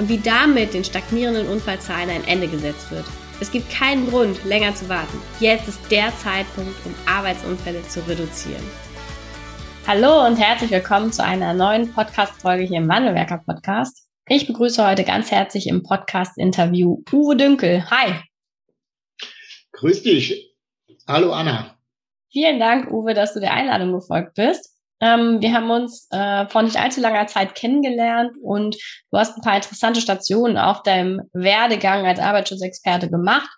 und wie damit den stagnierenden Unfallzahlen ein Ende gesetzt wird. Es gibt keinen Grund, länger zu warten. Jetzt ist der Zeitpunkt, um Arbeitsunfälle zu reduzieren. Hallo und herzlich willkommen zu einer neuen Podcast-Folge hier im Wandelwerker Podcast. Ich begrüße heute ganz herzlich im Podcast-Interview Uwe Dünkel. Hi. Grüß dich. Hallo Anna. Vielen Dank, Uwe, dass du der Einladung gefolgt bist. Ähm, wir haben uns äh, vor nicht allzu langer Zeit kennengelernt und du hast ein paar interessante Stationen auf deinem Werdegang als Arbeitsschutzexperte gemacht.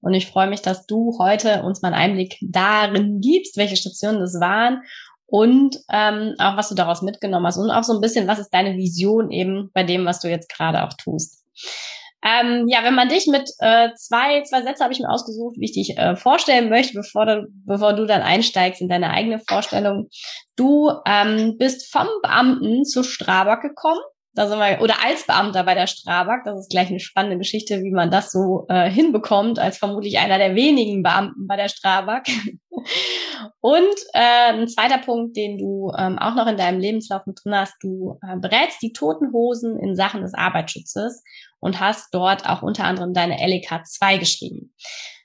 Und ich freue mich, dass du heute uns mal einen Einblick darin gibst, welche Stationen das waren und ähm, auch was du daraus mitgenommen hast und auch so ein bisschen, was ist deine Vision eben bei dem, was du jetzt gerade auch tust. Ähm, ja, wenn man dich mit äh, zwei, zwei Sätze habe ich mir ausgesucht, wie ich dich äh, vorstellen möchte, bevor du, bevor du dann einsteigst in deine eigene Vorstellung. Du ähm, bist vom Beamten zu Strabag gekommen. Da sind wir, oder als Beamter bei der Strabag, das ist gleich eine spannende Geschichte, wie man das so äh, hinbekommt, als vermutlich einer der wenigen Beamten bei der Strabag. Und äh, ein zweiter Punkt, den du ähm, auch noch in deinem Lebenslauf mit drin hast, du äh, berätst die Toten Hosen in Sachen des Arbeitsschutzes und hast dort auch unter anderem deine LEK 2 geschrieben.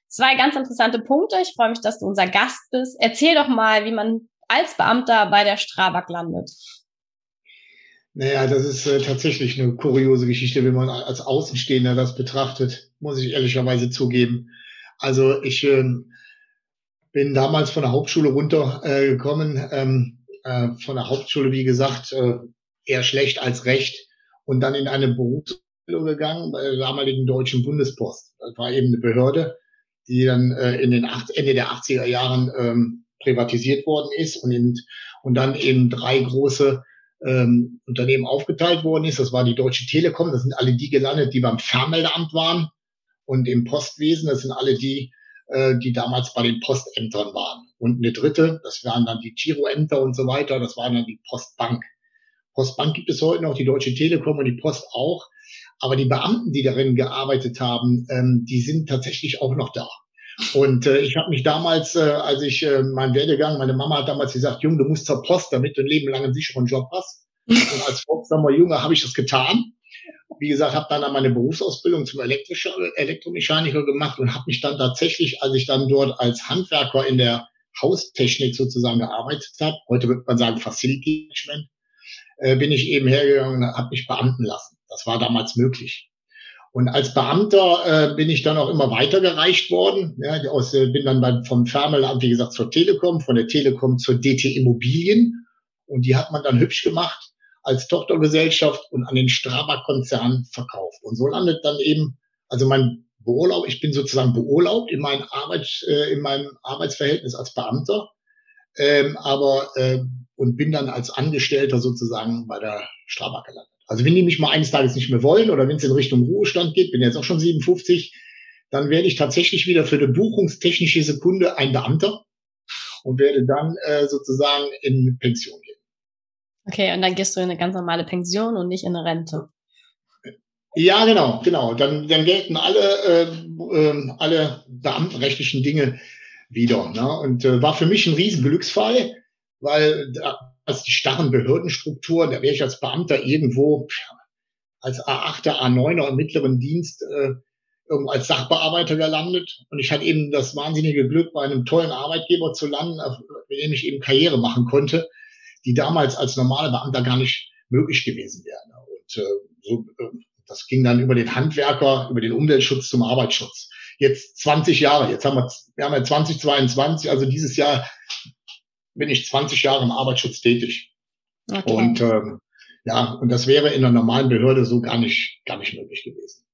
Zwei ganz interessante Punkte. Ich freue mich, dass du unser Gast bist. Erzähl doch mal, wie man als Beamter bei der Strabag landet. Naja, das ist äh, tatsächlich eine kuriose Geschichte, wenn man als Außenstehender das betrachtet, muss ich ehrlicherweise zugeben. Also ich äh, bin damals von der Hauptschule runtergekommen, äh, ähm, äh, von der Hauptschule, wie gesagt, äh, eher schlecht als recht und dann in eine Berufs gegangen bei der damaligen Deutschen Bundespost. Das war eben eine Behörde, die dann äh, in den acht, Ende der 80er Jahren ähm, privatisiert worden ist und, in, und dann in drei große ähm, Unternehmen aufgeteilt worden ist. Das war die Deutsche Telekom, das sind alle die gelandet, die beim Fernmeldeamt waren und im Postwesen, das sind alle die, äh, die damals bei den Postämtern waren. Und eine dritte, das waren dann die Giroämter und so weiter, das waren dann die Postbank. Postbank gibt es heute noch, die Deutsche Telekom und die Post auch. Aber die Beamten, die darin gearbeitet haben, ähm, die sind tatsächlich auch noch da. Und äh, ich habe mich damals, äh, als ich äh, mein Werdegang, meine Mama hat damals gesagt, Junge, du musst zur Post, damit du ein Leben lang einen sicheren Job hast. Und als Volksamer Junge habe ich das getan. Wie gesagt, habe dann meine Berufsausbildung zum Elektrischer, Elektromechaniker gemacht und habe mich dann tatsächlich, als ich dann dort als Handwerker in der Haustechnik sozusagen gearbeitet habe, heute würde man sagen Facility Management, äh, bin ich eben hergegangen und habe mich beamten lassen. Das war damals möglich. Und als Beamter äh, bin ich dann auch immer weitergereicht worden. Ja, aus, äh, bin dann beim, vom Fernmeldeamt, wie gesagt, zur Telekom, von der Telekom zur DT Immobilien. Und die hat man dann hübsch gemacht als Tochtergesellschaft und an den Strabag-Konzern verkauft. Und so landet dann eben, also mein Beurlaub, ich bin sozusagen beurlaubt in, meinem Arbeits, äh, in meinem Arbeitsverhältnis als Beamter, ähm, aber äh, und bin dann als Angestellter sozusagen bei der Strabag gelandet. Also wenn die mich mal eines Tages nicht mehr wollen oder wenn es in Richtung Ruhestand geht, bin jetzt auch schon 57, dann werde ich tatsächlich wieder für eine buchungstechnische Sekunde ein Beamter und werde dann äh, sozusagen in Pension gehen. Okay, und dann gehst du in eine ganz normale Pension und nicht in eine Rente. Ja, genau, genau. Dann, dann gelten alle, äh, äh, alle beamtenrechtlichen Dinge wieder. Ne? Und äh, war für mich ein riesen Glücksfall, weil als die starren Behördenstrukturen, da wäre ich als Beamter irgendwo als A8er, A9er im mittleren Dienst äh, irgendwo als Sachbearbeiter gelandet. Und ich hatte eben das wahnsinnige Glück, bei einem tollen Arbeitgeber zu landen, mit dem ich eben Karriere machen konnte, die damals als normale Beamter gar nicht möglich gewesen wäre. Und äh, so, äh, das ging dann über den Handwerker, über den Umweltschutz zum Arbeitsschutz. Jetzt 20 Jahre, jetzt haben wir, wir haben ja 2022, also dieses Jahr bin ich 20 Jahre im Arbeitsschutz tätig. Okay. Und ähm, ja, und das wäre in einer normalen Behörde so gar nicht, gar nicht möglich gewesen.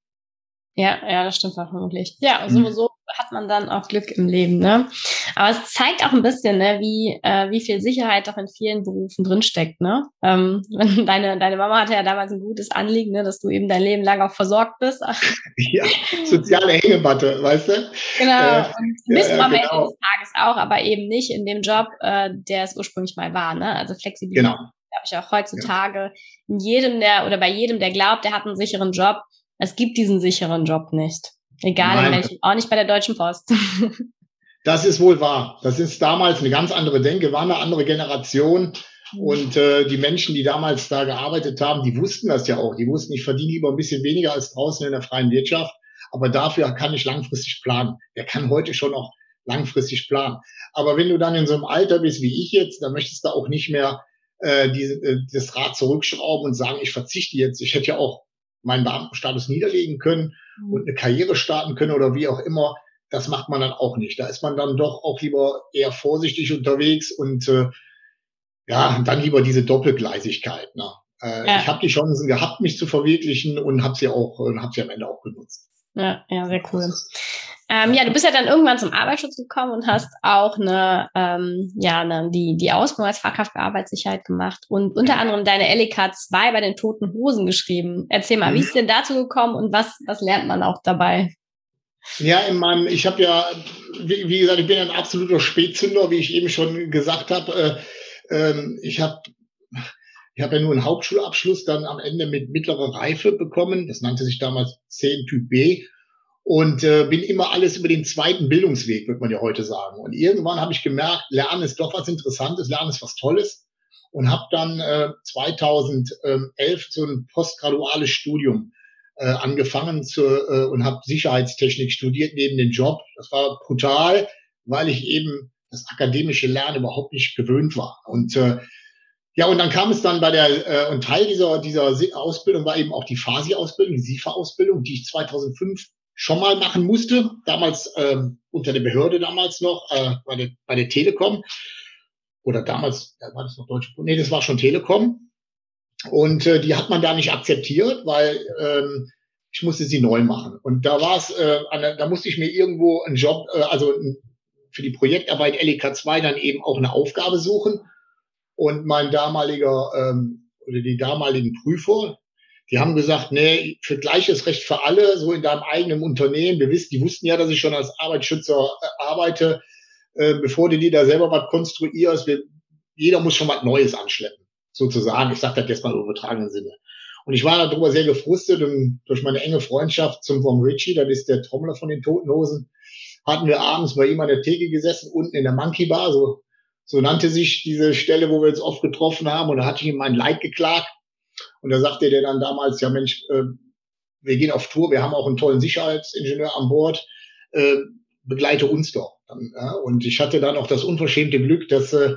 Ja, ja, das stimmt vermutlich. Ja, also mhm. so hat man dann auch Glück im Leben, ne? Aber es zeigt auch ein bisschen, ne, wie, äh, wie viel Sicherheit doch in vielen Berufen drinsteckt, ne? Ähm, deine, deine Mama hatte ja damals ein gutes Anliegen, ne, dass du eben dein Leben lang auch versorgt bist. ja, soziale Hängematte, weißt du? Genau. Äh, und bist ja, du am genau. Ende des Tages auch, aber eben nicht in dem Job, äh, der es ursprünglich mal war, ne? Also Flexibilität. Genau. Glaube ich auch heutzutage in jedem, der oder bei jedem, der glaubt, der hat einen sicheren Job. Es gibt diesen sicheren Job nicht. Egal Nein. in welchem, auch nicht bei der Deutschen Post. Das ist wohl wahr. Das ist damals eine ganz andere Denke, war eine andere Generation. Mhm. Und äh, die Menschen, die damals da gearbeitet haben, die wussten das ja auch. Die wussten, ich verdiene lieber ein bisschen weniger als draußen in der freien Wirtschaft. Aber dafür kann ich langfristig planen. Der kann heute schon auch langfristig planen. Aber wenn du dann in so einem Alter bist wie ich jetzt, dann möchtest du auch nicht mehr äh, diese, äh, das Rad zurückschrauben und sagen, ich verzichte jetzt. Ich hätte ja auch meinen Beamtenstatus niederlegen können. Und eine Karriere starten können oder wie auch immer. Das macht man dann auch nicht. Da ist man dann doch auch lieber eher vorsichtig unterwegs und äh, ja, dann lieber diese Doppelgleisigkeit. Ne? Äh, ja. Ich habe die Chancen gehabt, mich zu verwirklichen und habe sie auch und habe sie am Ende auch genutzt. Ja, ja, sehr cool. Ähm, ja, du bist ja dann irgendwann zum Arbeitsschutz gekommen und hast auch eine, ähm, ja, eine, die, die Ausbildung als Fachkraft für Arbeitssicherheit gemacht und unter anderem deine LEK 2 bei den Toten Hosen geschrieben. Erzähl mal, mhm. wie ist denn dazu gekommen und was, was lernt man auch dabei? Ja, in meinem, ich habe ja, wie, wie, gesagt, ich bin ein absoluter Spätzünder, wie ich eben schon gesagt habe. Äh, äh, ich habe ich habe ja nur einen Hauptschulabschluss dann am Ende mit mittlerer Reife bekommen. Das nannte sich damals 10 Typ B und äh, bin immer alles über den zweiten Bildungsweg, wird man ja heute sagen. Und irgendwann habe ich gemerkt, Lernen ist doch was Interessantes, Lernen ist was Tolles und habe dann äh, 2011 so ein postgraduales Studium äh, angefangen zu, äh, und habe Sicherheitstechnik studiert neben dem Job. Das war brutal, weil ich eben das akademische Lernen überhaupt nicht gewöhnt war. Und äh, ja, und dann kam es dann bei der, äh, und Teil dieser, dieser Ausbildung war eben auch die FASI-Ausbildung, die SIFA-Ausbildung, die ich 2005 schon mal machen musste, damals ähm, unter der Behörde damals noch, äh, bei, der, bei der Telekom. Oder damals, da war das noch Deutsche Nee, das war schon Telekom. Und äh, die hat man da nicht akzeptiert, weil ähm, ich musste sie neu machen. Und da war es, äh, da musste ich mir irgendwo einen Job, äh, also für die Projektarbeit LEK 2 dann eben auch eine Aufgabe suchen. Und mein damaliger ähm, oder die damaligen Prüfer, die haben gesagt, nee, für gleiches Recht für alle, so in deinem eigenen Unternehmen. Wir wissen, die wussten ja, dass ich schon als Arbeitsschützer äh, arbeite. Äh, bevor du dir da selber was konstruierst, wir, jeder muss schon was Neues anschleppen, sozusagen. Ich sage das jetzt mal im übertragenen Sinne. Und ich war darüber sehr gefrustet und durch meine enge Freundschaft zum Vom Ritchie, das ist der Trommler von den Toten Hosen, hatten wir abends bei ihm an der Theke gesessen, unten in der Monkey Bar, so, so nannte sich diese Stelle, wo wir uns oft getroffen haben. Und da hatte ich ihm mein Leid geklagt und da sagte der dann damals, ja Mensch, äh, wir gehen auf Tour, wir haben auch einen tollen Sicherheitsingenieur an Bord, äh, begleite uns doch. Dann, ja? Und ich hatte dann auch das unverschämte Glück, dass, äh,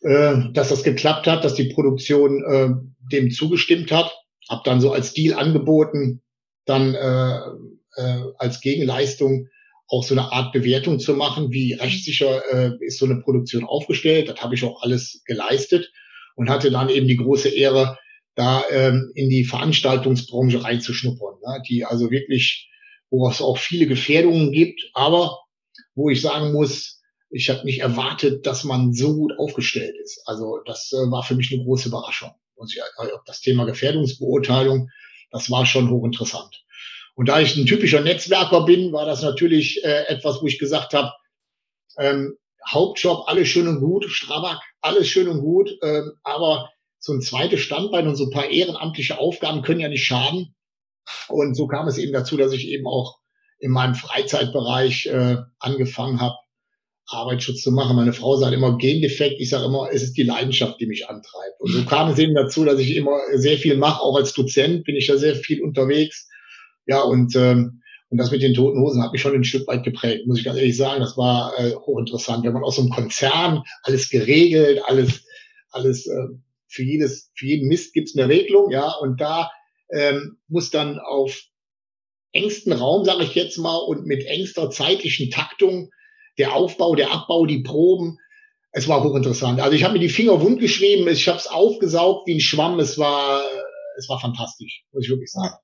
äh, dass das geklappt hat, dass die Produktion äh, dem zugestimmt hat. Hab dann so als Deal angeboten, dann äh, äh, als Gegenleistung auch so eine Art Bewertung zu machen, wie rechtssicher äh, ist so eine Produktion aufgestellt. Das habe ich auch alles geleistet und hatte dann eben die große Ehre, da ähm, in die Veranstaltungsbranche reinzuschnuppern, ne? die also wirklich, wo es auch viele Gefährdungen gibt, aber wo ich sagen muss, ich habe nicht erwartet, dass man so gut aufgestellt ist. Also das äh, war für mich eine große Überraschung. Und äh, das Thema Gefährdungsbeurteilung, das war schon hochinteressant. Und da ich ein typischer Netzwerker bin, war das natürlich äh, etwas, wo ich gesagt habe, ähm, Hauptjob, alles schön und gut, Strabag, alles schön und gut, ähm, aber so ein zweites Standbein und so ein paar ehrenamtliche Aufgaben können ja nicht schaden. Und so kam es eben dazu, dass ich eben auch in meinem Freizeitbereich äh, angefangen habe, Arbeitsschutz zu machen. Meine Frau sagt immer Gendefekt. Ich sage immer, es ist die Leidenschaft, die mich antreibt. Und so kam es eben dazu, dass ich immer sehr viel mache. Auch als Dozent bin ich da sehr viel unterwegs. Ja, und ähm, und das mit den toten Hosen hat mich schon ein Stück weit geprägt, muss ich ganz ehrlich sagen. Das war äh, hochinteressant. Wenn man aus so einem Konzern alles geregelt, alles, alles äh, für jedes, für jeden Mist gibt's eine Regelung, ja, und da ähm, muss dann auf engsten Raum, sage ich jetzt mal, und mit engster zeitlichen Taktung der Aufbau, der Abbau, die Proben. Es war hochinteressant. Also ich habe mir die Finger wund geschrieben, ich habe es aufgesaugt wie ein Schwamm. Es war, es war fantastisch, muss ich wirklich sagen.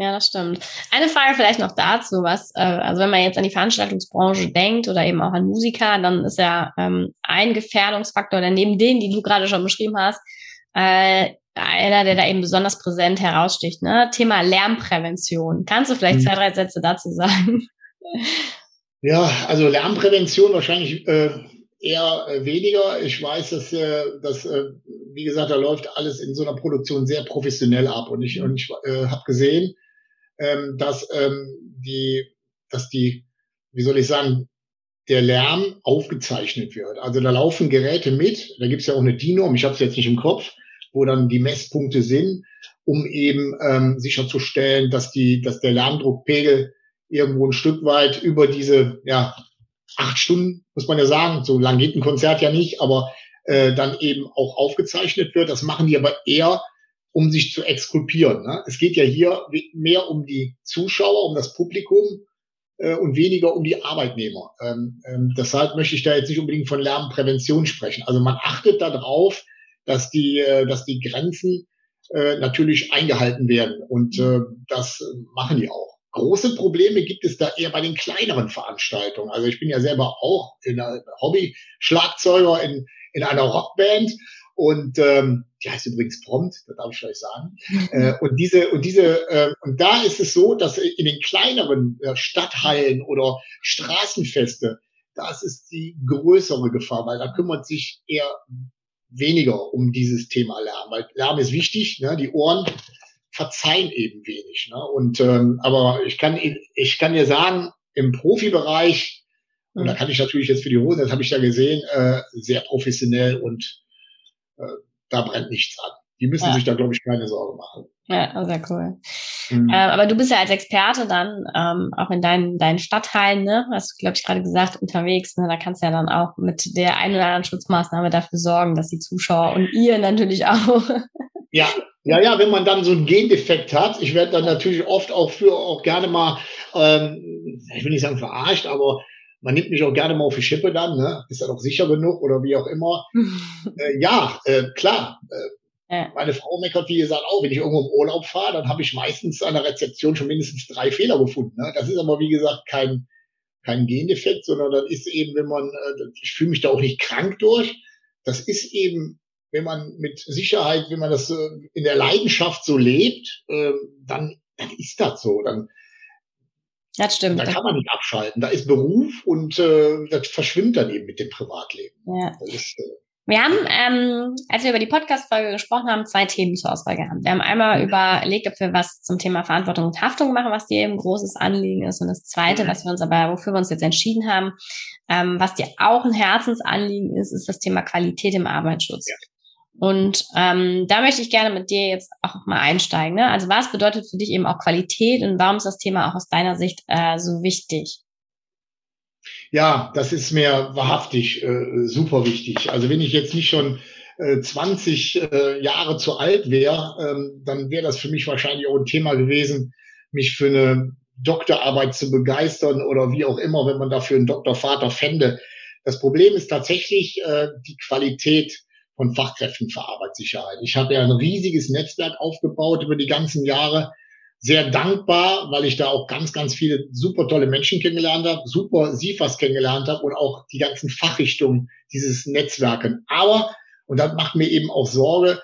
Ja, das stimmt. Eine Frage vielleicht noch dazu, was, äh, also wenn man jetzt an die Veranstaltungsbranche denkt oder eben auch an Musiker, dann ist ja ähm, ein Gefährdungsfaktor, oder neben denen, die du gerade schon beschrieben hast, äh, einer, der da eben besonders präsent heraussticht, ne? Thema Lärmprävention. Kannst du vielleicht mhm. zwei, drei Sätze dazu sagen? Ja, also Lärmprävention wahrscheinlich äh, eher äh, weniger. Ich weiß, dass, äh, dass äh, wie gesagt, da läuft alles in so einer Produktion sehr professionell ab. Und ich, und ich äh, habe gesehen, ähm, dass ähm, die, dass die, wie soll ich sagen, der Lärm aufgezeichnet wird. Also da laufen Geräte mit, da gibt's ja auch eine DIN-Norm, ich habe es jetzt nicht im Kopf, wo dann die Messpunkte sind, um eben ähm, sicherzustellen, dass die, dass der Lärmdruckpegel irgendwo ein Stück weit über diese ja, acht Stunden, muss man ja sagen, so lang geht ein Konzert ja nicht, aber äh, dann eben auch aufgezeichnet wird. Das machen die aber eher, um sich zu exkulpieren. Ne? Es geht ja hier mehr um die Zuschauer, um das Publikum äh, und weniger um die Arbeitnehmer. Ähm, ähm, deshalb möchte ich da jetzt nicht unbedingt von Lärmprävention sprechen. Also man achtet darauf, dass die, äh, dass die Grenzen äh, natürlich eingehalten werden und äh, das machen die auch. Große Probleme gibt es da eher bei den kleineren Veranstaltungen. Also ich bin ja selber auch in Hobby-Schlagzeuger in, in einer Rockband und ähm, die heißt übrigens Prompt, das darf ich euch sagen. äh, und diese und diese äh, und da ist es so, dass in den kleineren äh, Stadthallen oder Straßenfeste, das ist die größere Gefahr, weil da kümmert sich eher weniger um dieses Thema Lärm, weil Lärm ist wichtig, ne? die Ohren verzeihen eben wenig. Ne? Und ähm, aber ich kann ich kann dir sagen, im Profibereich, und da mhm. kann ich natürlich jetzt für die Hosen, das habe ich da gesehen, äh, sehr professionell und äh, da brennt nichts an. Die müssen ja. sich da, glaube ich, keine Sorge machen. Ja, sehr cool. Mhm. Ähm, aber du bist ja als Experte dann ähm, auch in deinen, deinen Stadtteilen, ne? Hast du, glaube ich, gerade gesagt, unterwegs. Ne? Da kannst du ja dann auch mit der einen oder anderen Schutzmaßnahme dafür sorgen, dass die Zuschauer und ihr natürlich auch. Ja, ja, ja, wenn man dann so einen Gendefekt hat, ich werde dann natürlich oft auch für auch gerne mal, ähm, ich will nicht sagen verarscht, aber man nimmt mich auch gerne mal auf die Schippe dann, ne? Ist er doch sicher genug oder wie auch immer. äh, ja, äh, klar. Äh, ja. Meine Frau meckert, wie gesagt, auch, wenn ich irgendwo im Urlaub fahre, dann habe ich meistens an der Rezeption schon mindestens drei Fehler gefunden. Ne? Das ist aber, wie gesagt, kein, kein Gendefekt, sondern das ist eben, wenn man, äh, ich fühle mich da auch nicht krank durch. Das ist eben wenn man mit Sicherheit, wenn man das äh, in der Leidenschaft so lebt, äh, dann, dann ist das so. Dann, das stimmt. Da kann man nicht abschalten. Da ist Beruf und äh, das verschwimmt dann eben mit dem Privatleben. Ja. Ist, äh, wir haben, ähm, als wir über die Podcast-Folge gesprochen haben, zwei Themen zur Auswahl gehabt. Wir haben einmal mhm. überlegt, ob wir was zum Thema Verantwortung und Haftung machen, was dir eben ein großes Anliegen ist. Und das zweite, mhm. was wir uns aber, wofür wir uns jetzt entschieden haben, ähm, was dir auch ein Herzensanliegen ist, ist das Thema Qualität im Arbeitsschutz. Ja. Und ähm, da möchte ich gerne mit dir jetzt auch mal einsteigen. Ne? Also was bedeutet für dich eben auch Qualität und warum ist das Thema auch aus deiner Sicht äh, so wichtig? Ja, das ist mir wahrhaftig äh, super wichtig. Also wenn ich jetzt nicht schon äh, 20 äh, Jahre zu alt wäre, ähm, dann wäre das für mich wahrscheinlich auch ein Thema gewesen, mich für eine Doktorarbeit zu begeistern oder wie auch immer, wenn man dafür einen Doktorvater fände. Das Problem ist tatsächlich äh, die Qualität von Fachkräften für Arbeitssicherheit. Ich habe ja ein riesiges Netzwerk aufgebaut über die ganzen Jahre. Sehr dankbar, weil ich da auch ganz, ganz viele super tolle Menschen kennengelernt habe, super SIFAs kennengelernt habe und auch die ganzen Fachrichtungen dieses Netzwerken. Aber, und das macht mir eben auch Sorge,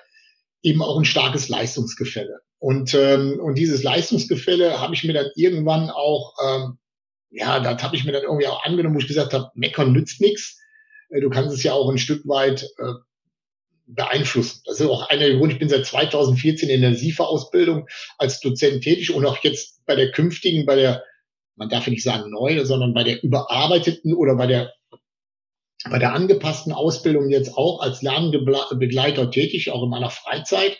eben auch ein starkes Leistungsgefälle. Und, ähm, und dieses Leistungsgefälle habe ich mir dann irgendwann auch, ähm, ja, das habe ich mir dann irgendwie auch angenommen, wo ich gesagt habe, meckern nützt nichts. Äh, du kannst es ja auch ein Stück weit äh, beeinflussen. Das ist auch einer der Gründe. Ich bin seit 2014 in der SIFA-Ausbildung als Dozent tätig und auch jetzt bei der künftigen, bei der, man darf nicht sagen neue, sondern bei der überarbeiteten oder bei der bei der angepassten Ausbildung jetzt auch als Lernbegleiter tätig, auch in meiner Freizeit.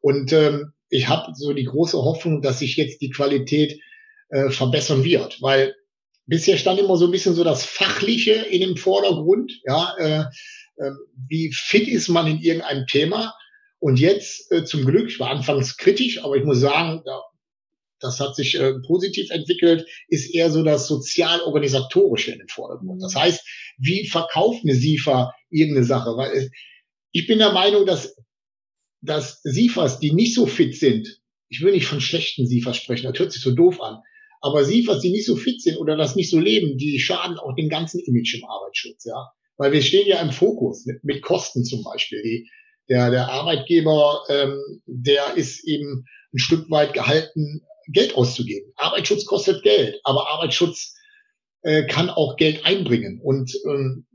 Und ähm, ich habe so die große Hoffnung, dass sich jetzt die Qualität äh, verbessern wird, weil bisher stand immer so ein bisschen so das Fachliche in dem Vordergrund. Ja, äh, wie fit ist man in irgendeinem Thema. Und jetzt äh, zum Glück, ich war anfangs kritisch, aber ich muss sagen, das hat sich äh, positiv entwickelt, ist eher so das sozial-organisatorische in den Vordergrund. Das heißt, wie verkauft eine SIFA irgendeine Sache? Weil ich bin der Meinung, dass, dass SIFAs, die nicht so fit sind, ich will nicht von schlechten SIFAs sprechen, das hört sich so doof an. Aber SIFAs, die nicht so fit sind oder das nicht so leben, die schaden auch dem ganzen Image im Arbeitsschutz, ja. Weil wir stehen ja im Fokus mit, mit Kosten zum Beispiel. Die, der, der Arbeitgeber, ähm, der ist eben ein Stück weit gehalten, Geld auszugeben. Arbeitsschutz kostet Geld, aber Arbeitsschutz äh, kann auch Geld einbringen. Und ähm,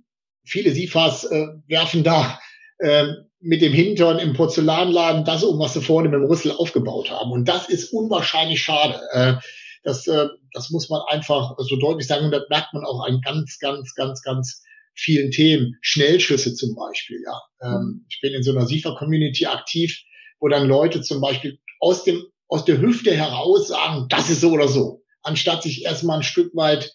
viele SIFAs äh, werfen da äh, mit dem Hintern im Porzellanladen das um, was sie vorne mit dem Rüssel aufgebaut haben. Und das ist unwahrscheinlich schade. Äh, das, äh, das muss man einfach so deutlich sagen. Und das merkt man auch an ganz, ganz, ganz, ganz vielen Themen. Schnellschüsse zum Beispiel, ja. Ähm, ich bin in so einer SIFA-Community aktiv, wo dann Leute zum Beispiel aus dem, aus der Hüfte heraus sagen, das ist so oder so. Anstatt sich erstmal ein Stück weit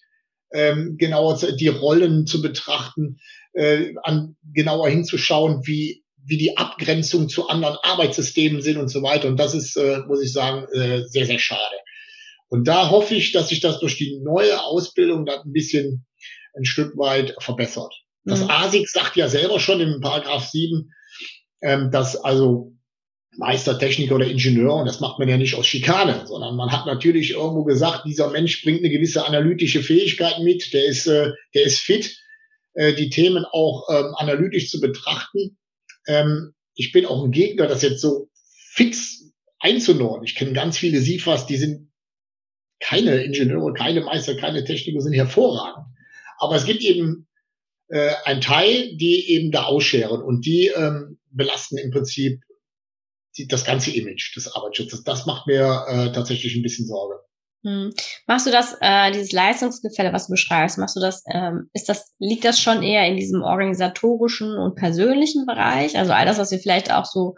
ähm, genauer zu, die Rollen zu betrachten, äh, an, genauer hinzuschauen, wie wie die Abgrenzung zu anderen Arbeitssystemen sind und so weiter. Und das ist, äh, muss ich sagen, äh, sehr, sehr schade. Und da hoffe ich, dass sich das durch die neue Ausbildung dann ein bisschen ein Stück weit verbessert. Das mhm. ASIC sagt ja selber schon im Paragraph 7, ähm, dass also Meister, Techniker oder Ingenieur, und das macht man ja nicht aus Schikane, sondern man hat natürlich irgendwo gesagt, dieser Mensch bringt eine gewisse analytische Fähigkeit mit, der ist, äh, der ist fit, äh, die Themen auch ähm, analytisch zu betrachten. Ähm, ich bin auch ein Gegner, das jetzt so fix einzunorden. Ich kenne ganz viele SIFAs, die sind keine Ingenieure, keine Meister, keine Techniker, sind hervorragend. Aber es gibt eben äh, ein Teil, die eben da ausscheren und die ähm, belasten im Prinzip die, das ganze Image des Arbeitsschutzes. Das macht mir äh, tatsächlich ein bisschen Sorge. Hm. Machst du das, äh, dieses Leistungsgefälle, was du beschreibst, machst du das, ähm, ist das, liegt das schon eher in diesem organisatorischen und persönlichen Bereich? Also all das, was wir vielleicht auch so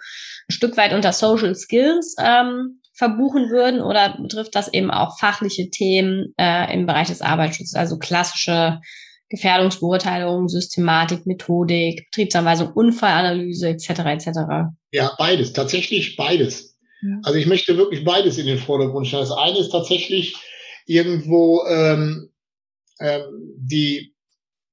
ein Stück weit unter Social Skills ähm, verbuchen würden, oder betrifft das eben auch fachliche Themen äh, im Bereich des Arbeitsschutzes, also klassische Gefährdungsbeurteilung, Systematik, Methodik, Betriebsanweisung, Unfallanalyse etc. etc. Ja, beides, tatsächlich beides. Ja. Also ich möchte wirklich beides in den Vordergrund stellen. Das eine ist tatsächlich irgendwo ähm, ähm, die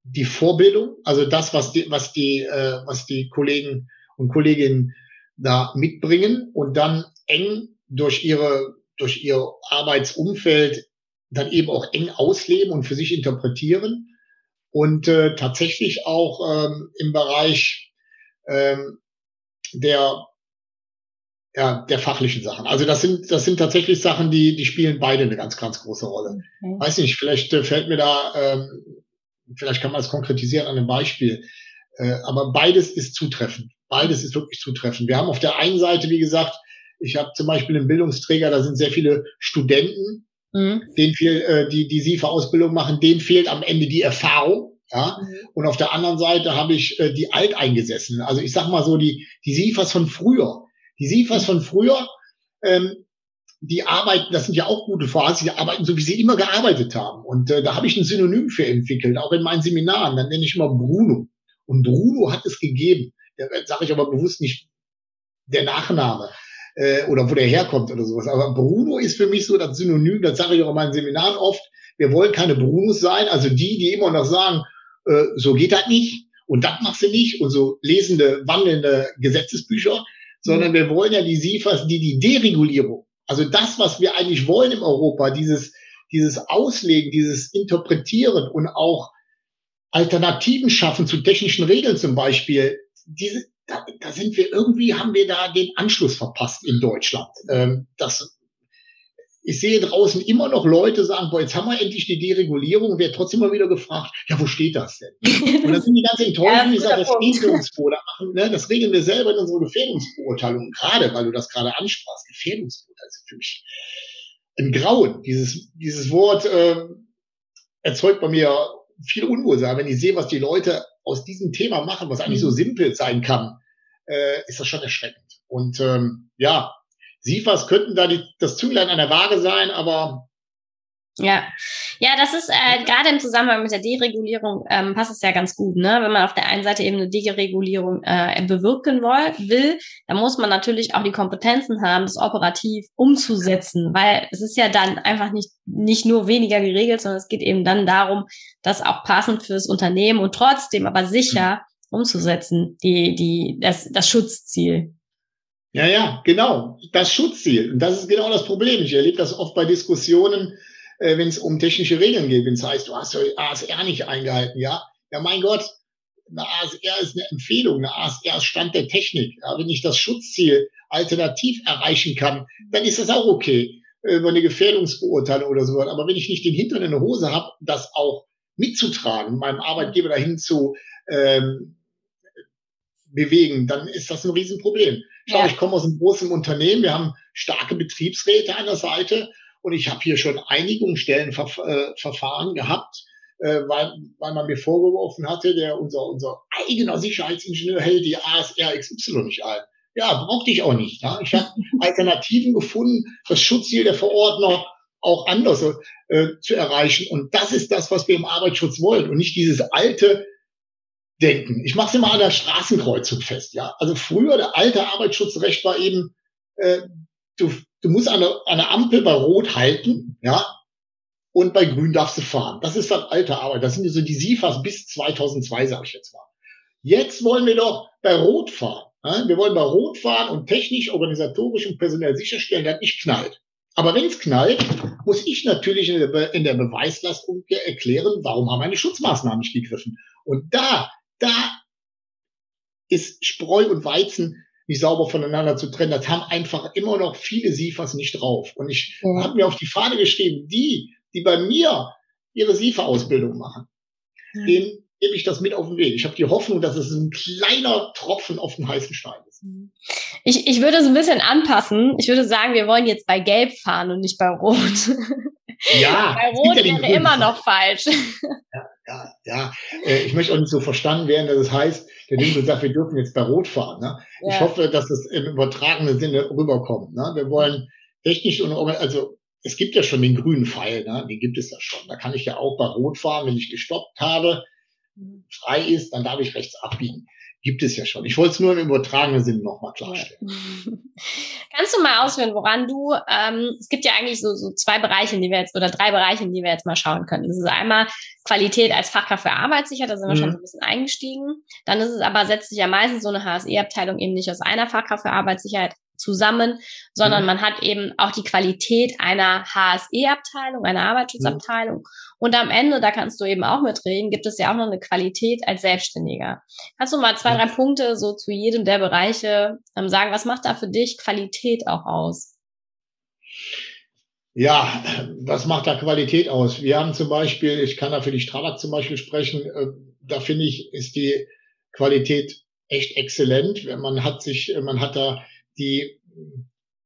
die Vorbildung, also das, was die, was die, äh, was die Kollegen und Kolleginnen da mitbringen und dann eng durch ihre, durch ihr Arbeitsumfeld dann eben auch eng ausleben und für sich interpretieren und äh, tatsächlich auch ähm, im Bereich ähm, der ja, der fachlichen Sachen. Also das sind, das sind tatsächlich Sachen, die, die spielen beide eine ganz, ganz große Rolle. Okay. Weiß nicht, vielleicht äh, fällt mir da, ähm, vielleicht kann man es konkretisieren an einem Beispiel. Äh, aber beides ist zutreffend. Beides ist wirklich zutreffend. Wir haben auf der einen Seite, wie gesagt, ich habe zum Beispiel einen Bildungsträger, da sind sehr viele Studenten, mhm. denen fehlt, äh, die, die SIFA-Ausbildung machen, denen fehlt am Ende die Erfahrung. Ja, mhm. und auf der anderen Seite habe ich äh, die Alteingesessenen. Also ich sag mal so, die, die SIFAs von früher. Die SIFAs von früher, ähm, die arbeiten, das sind ja auch gute Phasen, die arbeiten so, wie sie immer gearbeitet haben. Und äh, da habe ich ein Synonym für entwickelt, auch in meinen Seminaren. Dann nenne ich immer Bruno. Und Bruno hat es gegeben. Da sage ich aber bewusst nicht der Nachname äh, oder wo der herkommt oder sowas. Aber Bruno ist für mich so das Synonym, das sage ich auch in meinen Seminaren oft. Wir wollen keine Brunos sein, also die, die immer noch sagen, äh, so geht das nicht und das machst du nicht und so lesende, wandelnde Gesetzesbücher, sondern wir wollen ja die SIFAs, die die Deregulierung, also das, was wir eigentlich wollen im Europa, dieses, dieses Auslegen, dieses Interpretieren und auch Alternativen schaffen zu technischen Regeln zum Beispiel, diese, da, da sind wir irgendwie, haben wir da den Anschluss verpasst in Deutschland. Ähm, das ich sehe draußen immer noch Leute sagen, boah, jetzt haben wir endlich die Deregulierung und wird trotzdem mal wieder gefragt, ja, wo steht das denn? Und dann sind die ganz enttäuscht, ja, ich sage, das regeln uns vor, ne, das regeln wir selber in unserer Gefährdungsbeurteilung. Gerade, weil du das gerade ansprachst, Gefährdungsbeurteilung ist für mich ein Grauen. Dieses, dieses Wort äh, erzeugt bei mir viel Unwohlsein. Wenn ich sehe, was die Leute aus diesem Thema machen, was eigentlich so mhm. simpel sein kann, äh, ist das schon erschreckend. Und ähm, ja, SIFAs könnten da die, das Zünglein an der Waage sein, aber ja, ja, das ist äh, gerade im Zusammenhang mit der Deregulierung ähm, passt es ja ganz gut, ne? Wenn man auf der einen Seite eben eine Deregulierung äh, bewirken will, will, dann muss man natürlich auch die Kompetenzen haben, das operativ umzusetzen, weil es ist ja dann einfach nicht nicht nur weniger geregelt, sondern es geht eben dann darum, das auch passend fürs Unternehmen und trotzdem aber sicher mhm. umzusetzen, die die das das Schutzziel. Ja, ja, genau. Das Schutzziel. Und das ist genau das Problem. Ich erlebe das oft bei Diskussionen, äh, wenn es um technische Regeln geht. Wenn es heißt, du hast ASR nicht eingehalten, ja. Ja, mein Gott, eine ASR ist eine Empfehlung, eine ASR ist Stand der Technik. Ja, wenn ich das Schutzziel alternativ erreichen kann, dann ist das auch okay über eine Gefährdungsbeurteilung oder so. Aber wenn ich nicht den Hintern in der Hose habe, das auch mitzutragen, meinem Arbeitgeber dahin zu ähm, bewegen, dann ist das ein Riesenproblem. Schau, ja. ich komme aus einem großen Unternehmen, wir haben starke Betriebsräte an der Seite und ich habe hier schon Einigungsstellenverfahren gehabt, äh, weil, weil man mir vorgeworfen hatte, der unser, unser eigener Sicherheitsingenieur hält die ASR XY nicht ein. Ja, brauchte ich auch nicht. Ja? Ich habe Alternativen gefunden, das Schutzziel der Verordner auch anders äh, zu erreichen. Und das ist das, was wir im Arbeitsschutz wollen und nicht dieses alte Denken. Ich mache es immer an der Straßenkreuzung fest. Ja, also früher der alte Arbeitsschutzrecht war eben, äh, du, du musst an der Ampel bei Rot halten, ja, und bei Grün darfst du fahren. Das ist dann alte Arbeit. Das sind so die SIFAs bis 2002, sage ich jetzt mal. Jetzt wollen wir doch bei Rot fahren. Ja? Wir wollen bei Rot fahren und technisch, organisatorisch und personell sicherstellen, dass nicht knallt. Aber wenn es knallt, muss ich natürlich in der, in der Beweislastung erklären, warum haben meine Schutzmaßnahmen nicht gegriffen. Und da, da ist Spreu und Weizen nicht sauber voneinander zu trennen. Das haben einfach immer noch viele SIFAs nicht drauf. Und ich ja. habe mir auf die Fahne geschrieben, die, die bei mir ihre SIFA-Ausbildung machen, ja. denen gebe ich das mit auf den Weg. Ich habe die Hoffnung, dass es ein kleiner Tropfen auf den heißen Stein ist. Ich, ich würde es ein bisschen anpassen. Ich würde sagen, wir wollen jetzt bei Gelb fahren und nicht bei Rot. Ja, bei Rot ja wäre immer noch falsch. Ja, ja, ja. Äh, ich möchte auch nicht so verstanden werden, dass es heißt, der Dümpel sagt, wir dürfen jetzt bei Rot fahren. Ne? Ja. Ich hoffe, dass es im übertragenen Sinne rüberkommt. Ne? Wir wollen technisch und also es gibt ja schon den grünen Pfeil, ne? den gibt es ja schon. Da kann ich ja auch bei Rot fahren, wenn ich gestoppt habe, mhm. frei ist, dann darf ich rechts abbiegen gibt es ja schon. Ich wollte es nur im übertragenen Sinn nochmal klarstellen. Kannst du mal ausführen, woran du, ähm, es gibt ja eigentlich so, so zwei Bereiche, in die wir jetzt, oder drei Bereiche, in die wir jetzt mal schauen können. Das ist einmal Qualität als Fachkraft für Arbeitssicherheit, da sind wir mhm. schon so ein bisschen eingestiegen. Dann ist es aber, setzt sich ja meistens so eine HSE-Abteilung eben nicht aus einer Fachkraft für Arbeitssicherheit zusammen, sondern mhm. man hat eben auch die Qualität einer HSE-Abteilung, einer Arbeitsschutzabteilung. Mhm. Und am Ende, da kannst du eben auch mitreden, gibt es ja auch noch eine Qualität als Selbstständiger. Kannst du mal zwei, drei Punkte so zu jedem der Bereiche ähm, sagen, was macht da für dich Qualität auch aus? Ja, was macht da Qualität aus? Wir haben zum Beispiel, ich kann da für die Strabag zum Beispiel sprechen, äh, da finde ich, ist die Qualität echt exzellent. Man hat sich, man hat da die,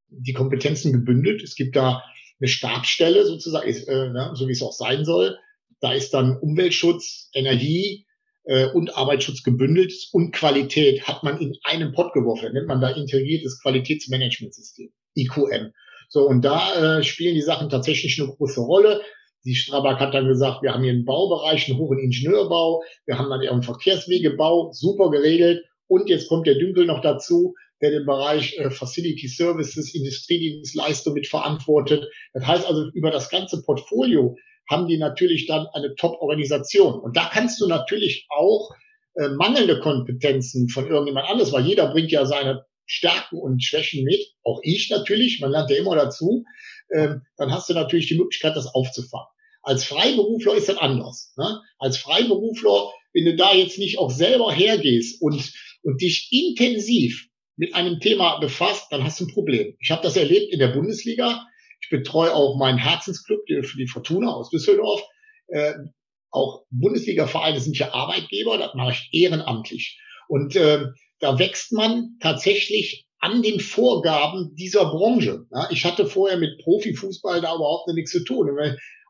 die Kompetenzen gebündelt. Es gibt da eine Stabsstelle sozusagen, äh, ne, so wie es auch sein soll. Da ist dann Umweltschutz, Energie äh, und Arbeitsschutz gebündelt und Qualität hat man in einem Pott geworfen. Nennt man da integriertes Qualitätsmanagementsystem, IQM. So, und da äh, spielen die Sachen tatsächlich eine große Rolle. Die Strabag hat dann gesagt, wir haben hier einen Baubereich, einen hohen Ingenieurbau, wir haben dann eher einen Verkehrswegebau, super geregelt. Und jetzt kommt der Dünkel noch dazu der den Bereich äh, Facility Services, Industriedienstleistung mit verantwortet. Das heißt also, über das ganze Portfolio haben die natürlich dann eine Top-Organisation. Und da kannst du natürlich auch äh, mangelnde Kompetenzen von irgendjemand anderes, weil jeder bringt ja seine Stärken und Schwächen mit, auch ich natürlich, man lernt ja immer dazu, ähm, dann hast du natürlich die Möglichkeit, das aufzufangen. Als Freiberufler ist das anders. Ne? Als Freiberufler, wenn du da jetzt nicht auch selber hergehst und, und dich intensiv mit einem Thema befasst, dann hast du ein Problem. Ich habe das erlebt in der Bundesliga. Ich betreue auch meinen Herzensclub für die Fortuna aus Düsseldorf. Äh, auch Bundesliga-Vereine sind ja Arbeitgeber, das mache ich ehrenamtlich. Und äh, da wächst man tatsächlich an den Vorgaben dieser Branche. Ja, ich hatte vorher mit Profifußball da überhaupt nichts zu tun.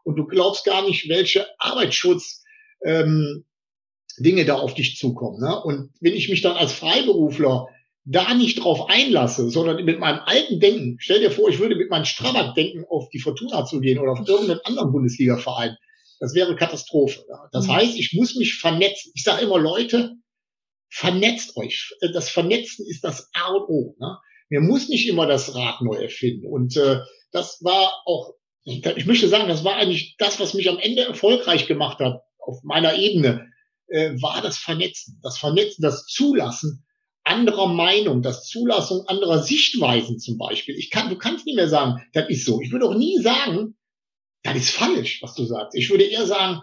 Und du glaubst gar nicht, welche Arbeitsschutz ähm, Dinge da auf dich zukommen. Ne? Und wenn ich mich dann als Freiberufler da nicht drauf einlasse, sondern mit meinem alten Denken, stell dir vor, ich würde mit meinem Strabag-Denken auf die Fortuna zu gehen oder auf irgendeinen anderen Bundesliga-Verein. Das wäre Katastrophe. Das mhm. heißt, ich muss mich vernetzen. Ich sage immer, Leute, vernetzt euch. Das Vernetzen ist das A und O. Ne? Mir muss nicht immer das Rad neu erfinden. Und äh, das war auch, ich möchte sagen, das war eigentlich das, was mich am Ende erfolgreich gemacht hat auf meiner Ebene, äh, war das Vernetzen. Das Vernetzen, das Zulassen, anderer Meinung, das Zulassung anderer Sichtweisen zum Beispiel. Ich kann, du kannst nicht mehr sagen, das ist so. Ich würde auch nie sagen, das ist falsch, was du sagst. Ich würde eher sagen,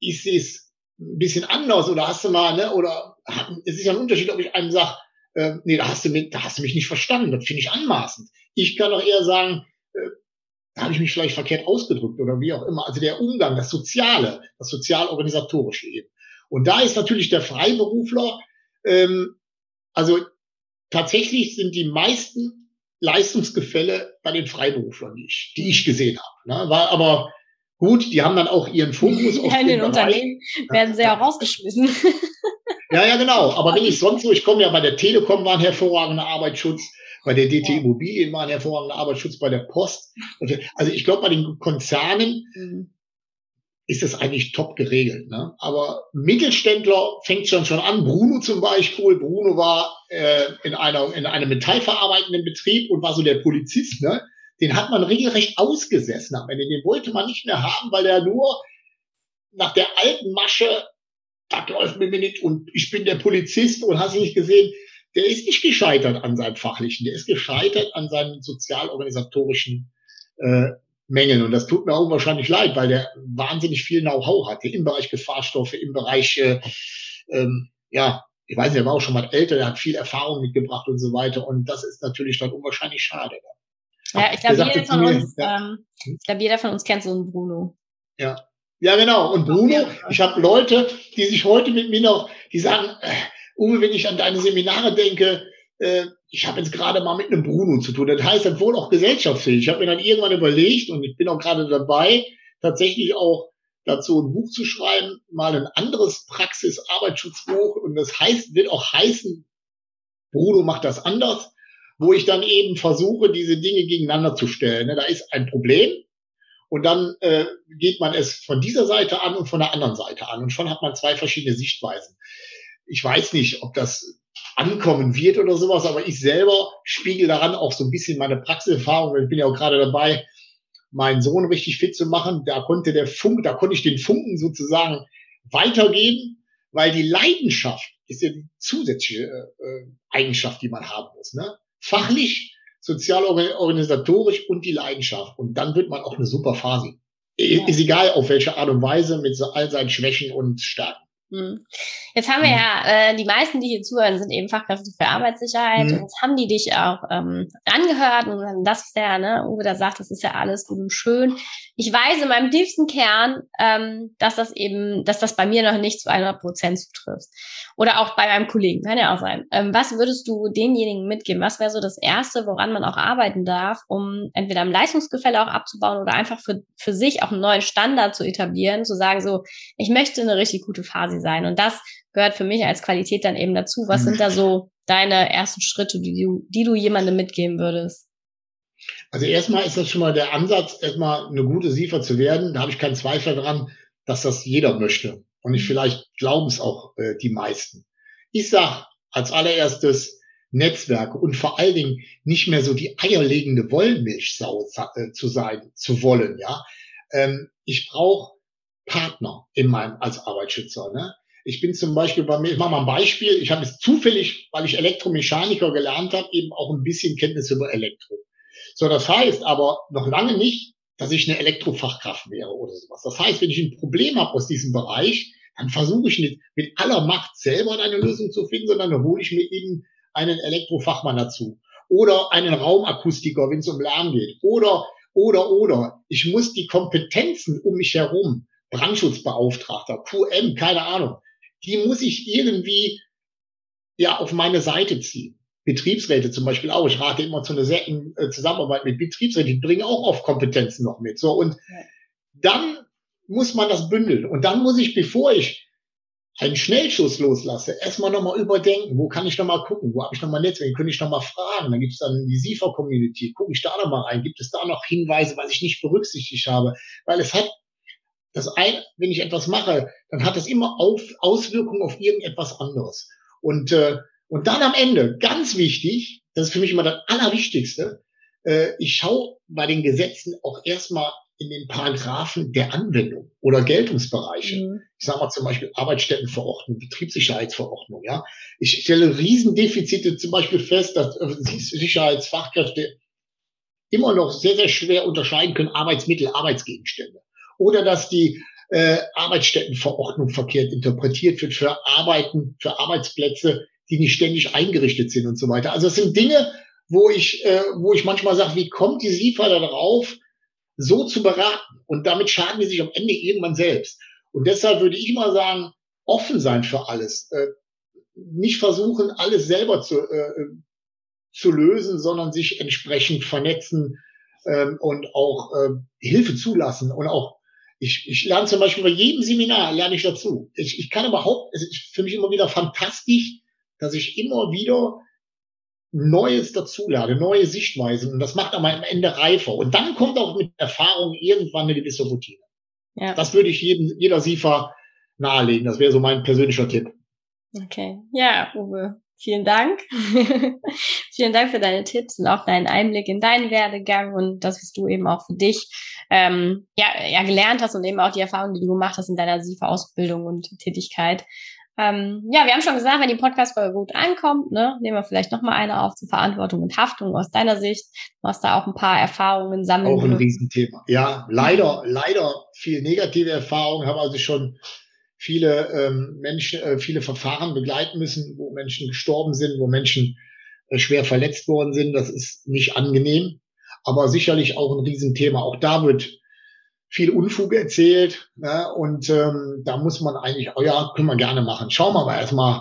sehe es ein bisschen anders oder hast du mal, ne, oder es ist ja ein Unterschied, ob ich einem sage, äh, nee, da hast du mich, da hast du mich nicht verstanden, das finde ich anmaßend. Ich kann auch eher sagen, äh, da habe ich mich vielleicht verkehrt ausgedrückt oder wie auch immer. Also der Umgang, das Soziale, das sozial-organisatorische eben. Und da ist natürlich der Freiberufler, ähm, also tatsächlich sind die meisten Leistungsgefälle bei den Freiberuflern, die ich, die ich gesehen habe. Ne? War aber gut, die haben dann auch ihren Fokus auf ja, in den, den Unternehmen werden sie ja rausgeschmissen. Ja, ja, genau. Aber wenn ich sonst so, ich komme ja bei der Telekom war ein hervorragender Arbeitsschutz, bei der DT Immobilien war ein hervorragender Arbeitsschutz, bei der Post. Also ich glaube, bei den Konzernen mhm. Ist das eigentlich top geregelt. Ne? Aber Mittelständler fängt schon schon an. Bruno zum Beispiel. Bruno war äh, in einer in einem metallverarbeitenden Betrieb und war so der Polizist. Ne? Den hat man regelrecht ausgesessen am Ende. Den wollte man nicht mehr haben, weil er nur nach der alten Masche das läuft mir nicht und ich bin der Polizist und hast du nicht gesehen, der ist nicht gescheitert an seinem Fachlichen, der ist gescheitert an seinen sozialorganisatorischen äh, Mängeln. Und das tut mir auch wahrscheinlich leid, weil der wahnsinnig viel Know-how hatte im Bereich Gefahrstoffe, im Bereich, äh, ähm, ja, ich weiß nicht, er war auch schon mal älter, der hat viel Erfahrung mitgebracht und so weiter. Und das ist natürlich dann unwahrscheinlich schade. Ja, ich glaube, jeder von uns, ja. ähm, ich glaube, jeder von uns kennt so einen Bruno. Ja, ja, genau. Und Bruno, ich habe Leute, die sich heute mit mir noch, die sagen, äh, Uwe, wenn ich an deine Seminare denke, äh, ich habe jetzt gerade mal mit einem Bruno zu tun. Das heißt, das wohl auch gesellschaftsfähig. Ich habe mir dann irgendwann überlegt und ich bin auch gerade dabei, tatsächlich auch dazu ein Buch zu schreiben, mal ein anderes Praxis-Arbeitsschutzbuch. Und das heißt, wird auch heißen, Bruno macht das anders, wo ich dann eben versuche, diese Dinge gegeneinander zu stellen. Da ist ein Problem, und dann äh, geht man es von dieser Seite an und von der anderen Seite an. Und schon hat man zwei verschiedene Sichtweisen. Ich weiß nicht, ob das ankommen wird oder sowas, aber ich selber spiegel daran auch so ein bisschen meine Praxiserfahrung. Ich bin ja auch gerade dabei, meinen Sohn richtig fit zu machen. Da konnte der Funk, da konnte ich den Funken sozusagen weitergeben, weil die Leidenschaft ist ja die zusätzliche äh, Eigenschaft, die man haben muss. Ne? Fachlich sozial organisatorisch und die Leidenschaft. Und dann wird man auch eine super Phase. Ja. Ist egal, auf welche Art und Weise, mit all seinen Schwächen und Stärken. Hm. Jetzt haben wir hm. ja, äh, die meisten, die hier zuhören, sind eben Fachkräfte für Arbeitssicherheit. Mhm. Und jetzt haben die dich auch ähm, angehört und das ist ja, ne, Uwe da sagt, das ist ja alles gut und schön. Ich weiß in meinem tiefsten Kern, ähm, dass das eben, dass das bei mir noch nicht zu 100 Prozent zutrifft. Oder auch bei meinem Kollegen, kann ja auch sein. Ähm, was würdest du denjenigen mitgeben? Was wäre so das Erste, woran man auch arbeiten darf, um entweder im Leistungsgefälle auch abzubauen oder einfach für, für sich auch einen neuen Standard zu etablieren, zu sagen so, ich möchte eine richtig gute Phase sein. Und das gehört für mich als Qualität dann eben dazu. Was sind da so deine ersten Schritte, die du, die du jemandem mitgeben würdest? Also erstmal ist das schon mal der Ansatz, erstmal eine gute Siefer zu werden. Da habe ich keinen Zweifel dran, dass das jeder möchte. Und ich vielleicht glauben es auch äh, die meisten. Ich sag als allererstes Netzwerke und vor allen Dingen nicht mehr so die eierlegende Wollmilchsau äh, zu sein, zu wollen, ja. Ähm, ich brauche Partner in meinem als Arbeitsschützer. Ne? Ich bin zum Beispiel bei mir, ich mache mal ein Beispiel, ich habe es zufällig, weil ich Elektromechaniker gelernt habe, eben auch ein bisschen Kenntnisse über Elektro. So, das heißt aber noch lange nicht, dass ich eine Elektrofachkraft wäre oder sowas. Das heißt, wenn ich ein Problem habe aus diesem Bereich, dann versuche ich nicht mit aller Macht selber eine Lösung zu finden, sondern dann hole ich mir eben einen Elektrofachmann dazu. Oder einen Raumakustiker, wenn es um Lärm geht. Oder, oder, oder. Ich muss die Kompetenzen um mich herum, Brandschutzbeauftragter, QM, keine Ahnung, die muss ich irgendwie ja auf meine Seite ziehen. Betriebsräte zum Beispiel auch. Ich rate immer zu einer sehr äh, Zusammenarbeit mit Betriebsräten. Die bringen auch oft Kompetenzen noch mit. So und dann muss man das bündeln. Und dann muss ich, bevor ich einen Schnellschuss loslasse, erstmal nochmal überdenken, wo kann ich nochmal gucken, wo habe ich nochmal Netzwerke, könnte ich nochmal fragen, dann gibt es dann die SIFA-Community, gucke ich da nochmal rein, gibt es da noch Hinweise, was ich nicht berücksichtigt habe, weil es hat das ein, wenn ich etwas mache, dann hat das immer auf, Auswirkungen auf irgendetwas anderes. Und, äh, und dann am Ende, ganz wichtig, das ist für mich immer das Allerwichtigste, äh, ich schaue bei den Gesetzen auch erstmal in den Paragraphen der Anwendung oder Geltungsbereiche. Mhm. Ich sage mal zum Beispiel Arbeitsstättenverordnung, Betriebssicherheitsverordnung. Ja, ich stelle Riesendefizite zum Beispiel fest, dass Sicherheitsfachkräfte immer noch sehr sehr schwer unterscheiden können Arbeitsmittel, Arbeitsgegenstände oder dass die äh, Arbeitsstättenverordnung verkehrt interpretiert wird für Arbeiten, für Arbeitsplätze, die nicht ständig eingerichtet sind und so weiter. Also es sind Dinge, wo ich, äh, wo ich manchmal sage, wie kommt die SIFA da drauf, so zu beraten? Und damit schaden die sich am Ende irgendwann selbst. Und deshalb würde ich mal sagen, offen sein für alles. Äh, nicht versuchen, alles selber zu, äh, zu lösen, sondern sich entsprechend vernetzen ähm, und auch äh, Hilfe zulassen und auch ich, ich lerne zum Beispiel bei jedem Seminar lerne ich dazu. Ich, ich kann überhaupt, es ist für mich immer wieder fantastisch, dass ich immer wieder Neues dazulade, neue Sichtweisen. Und das macht aber am Ende reifer. Und dann kommt auch mit Erfahrung irgendwann eine gewisse Routine. Ja. Das würde ich jedem, jeder SIFA nahelegen. Das wäre so mein persönlicher Tipp. Okay. Ja, Uwe. Vielen Dank. Vielen Dank für deine Tipps und auch deinen Einblick in deinen Werdegang und das, was du eben auch für dich ähm, ja, ja gelernt hast und eben auch die Erfahrungen, die du gemacht hast in deiner SIFA-Ausbildung und Tätigkeit. Ähm, ja, wir haben schon gesagt, wenn die Podcast-Folge gut ankommt, ne, nehmen wir vielleicht nochmal eine auf zur Verantwortung und Haftung aus deiner Sicht. Du hast da auch ein paar Erfahrungen sammeln. Auch ein Riesenthema. Ja, leider, leider viel negative Erfahrungen, haben also schon viele ähm, Menschen, äh, viele Verfahren begleiten müssen, wo Menschen gestorben sind, wo Menschen äh, schwer verletzt worden sind. Das ist nicht angenehm, aber sicherlich auch ein Riesenthema. Auch da wird viel Unfug erzählt ne? und ähm, da muss man eigentlich, oh ja, können wir gerne machen. Schauen wir aber erstmal,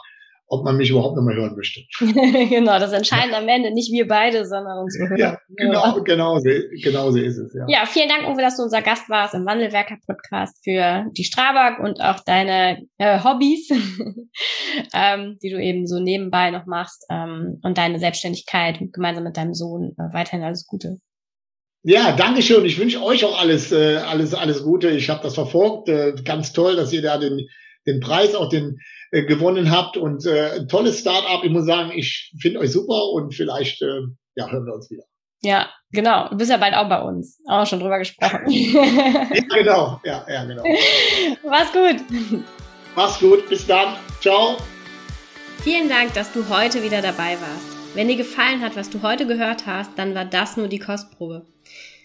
ob man mich überhaupt noch mal hören möchte. genau, das entscheiden am Ende nicht wir beide, sondern unsere Hörer. Ja, genau, genau, so, genau so ist es. Ja. ja, vielen Dank, Uwe, dass du unser Gast warst im Wandelwerker-Podcast für die Strabag und auch deine äh, Hobbys, ähm, die du eben so nebenbei noch machst ähm, und deine Selbstständigkeit gemeinsam mit deinem Sohn. Äh, weiterhin alles Gute. Ja, danke schön. Ich wünsche euch auch alles, äh, alles, alles Gute. Ich habe das verfolgt. Äh, ganz toll, dass ihr da den, den Preis, auch den äh, gewonnen habt und äh, ein tolles Start-up. Ich muss sagen, ich finde euch super und vielleicht äh, ja, hören wir uns wieder. Ja, genau. Du bist ja bald auch bei uns. Auch schon drüber gesprochen. ja, genau. Ja, ja, genau. Mach's gut. Mach's gut. Bis dann. Ciao. Vielen Dank, dass du heute wieder dabei warst. Wenn dir gefallen hat, was du heute gehört hast, dann war das nur die Kostprobe.